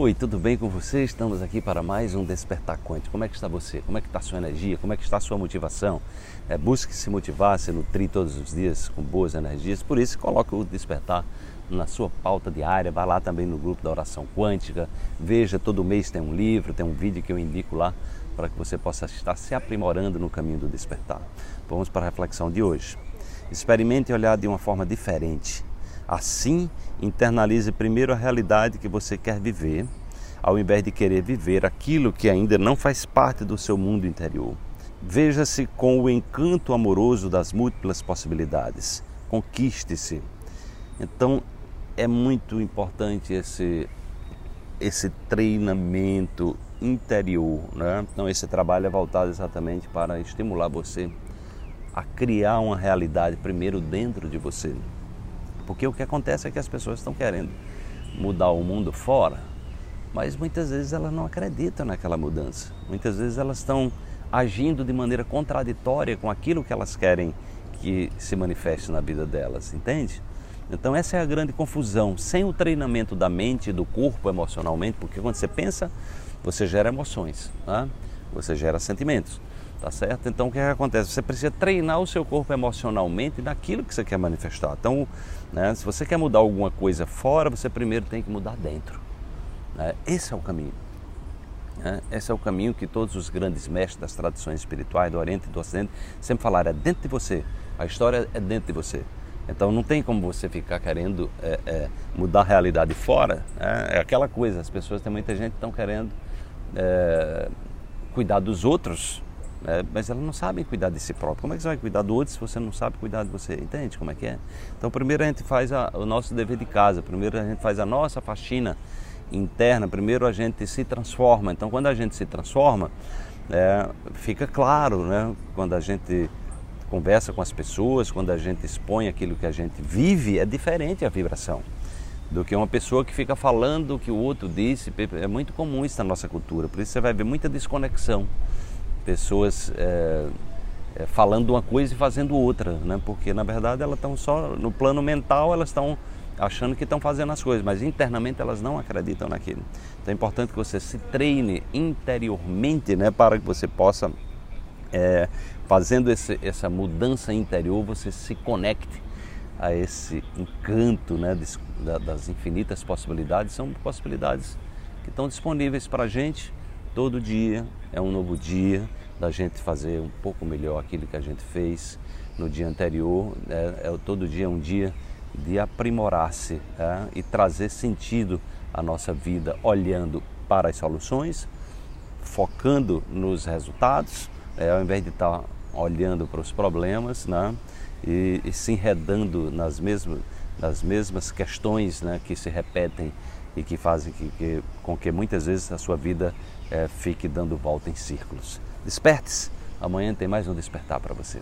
Oi, tudo bem com você? Estamos aqui para mais um Despertar Quântico. Como é que está você? Como é que está a sua energia? Como é que está a sua motivação? É, busque se motivar, se nutrir todos os dias com boas energias. Por isso, coloque o Despertar na sua pauta diária. Vá lá também no grupo da Oração Quântica. Veja, todo mês tem um livro, tem um vídeo que eu indico lá para que você possa estar se aprimorando no caminho do despertar. Vamos para a reflexão de hoje. Experimente olhar de uma forma diferente Assim, internalize primeiro a realidade que você quer viver, ao invés de querer viver aquilo que ainda não faz parte do seu mundo interior. Veja-se com o encanto amoroso das múltiplas possibilidades. Conquiste-se. Então, é muito importante esse, esse treinamento interior. Né? Então, esse trabalho é voltado exatamente para estimular você a criar uma realidade primeiro dentro de você. Porque o que acontece é que as pessoas estão querendo mudar o mundo fora, mas muitas vezes elas não acreditam naquela mudança. Muitas vezes elas estão agindo de maneira contraditória com aquilo que elas querem que se manifeste na vida delas, entende? Então essa é a grande confusão. Sem o treinamento da mente do corpo emocionalmente, porque quando você pensa, você gera emoções, né? você gera sentimentos. Tá certo? Então o que, é que acontece? Você precisa treinar o seu corpo emocionalmente naquilo que você quer manifestar. Então, né, se você quer mudar alguma coisa fora, você primeiro tem que mudar dentro. Né? Esse é o caminho. Né? Esse é o caminho que todos os grandes mestres das tradições espirituais do Oriente e do Ocidente sempre falaram: é dentro de você. A história é dentro de você. Então não tem como você ficar querendo é, é, mudar a realidade fora. Né? É aquela coisa, as pessoas, tem muita gente que estão querendo é, cuidar dos outros é, mas elas não sabem cuidar de si próprio. Como é que você vai cuidar do outro se você não sabe cuidar de você? Entende como é que é? Então, primeiro a gente faz a, o nosso dever de casa, primeiro a gente faz a nossa faxina interna, primeiro a gente se transforma. Então, quando a gente se transforma, é, fica claro, né? Quando a gente conversa com as pessoas, quando a gente expõe aquilo que a gente vive, é diferente a vibração do que uma pessoa que fica falando o que o outro disse. É muito comum isso na nossa cultura, por isso você vai ver muita desconexão pessoas é, é, falando uma coisa e fazendo outra, né? porque na verdade elas estão só no plano mental, elas estão achando que estão fazendo as coisas, mas internamente elas não acreditam naquilo. Então é importante que você se treine interiormente né? para que você possa, é, fazendo esse, essa mudança interior, você se conecte a esse encanto né? das infinitas possibilidades. São possibilidades que estão disponíveis para a gente todo dia, é um novo dia da gente fazer um pouco melhor aquilo que a gente fez no dia anterior. É, é todo dia é um dia de aprimorar-se é, e trazer sentido à nossa vida, olhando para as soluções, focando nos resultados, é, ao invés de estar olhando para os problemas né, e, e se enredando nas mesmas, nas mesmas questões né, que se repetem e que fazem que, que, com que muitas vezes a sua vida é, fique dando volta em círculos. Desperte-se, amanhã tem mais um despertar para você.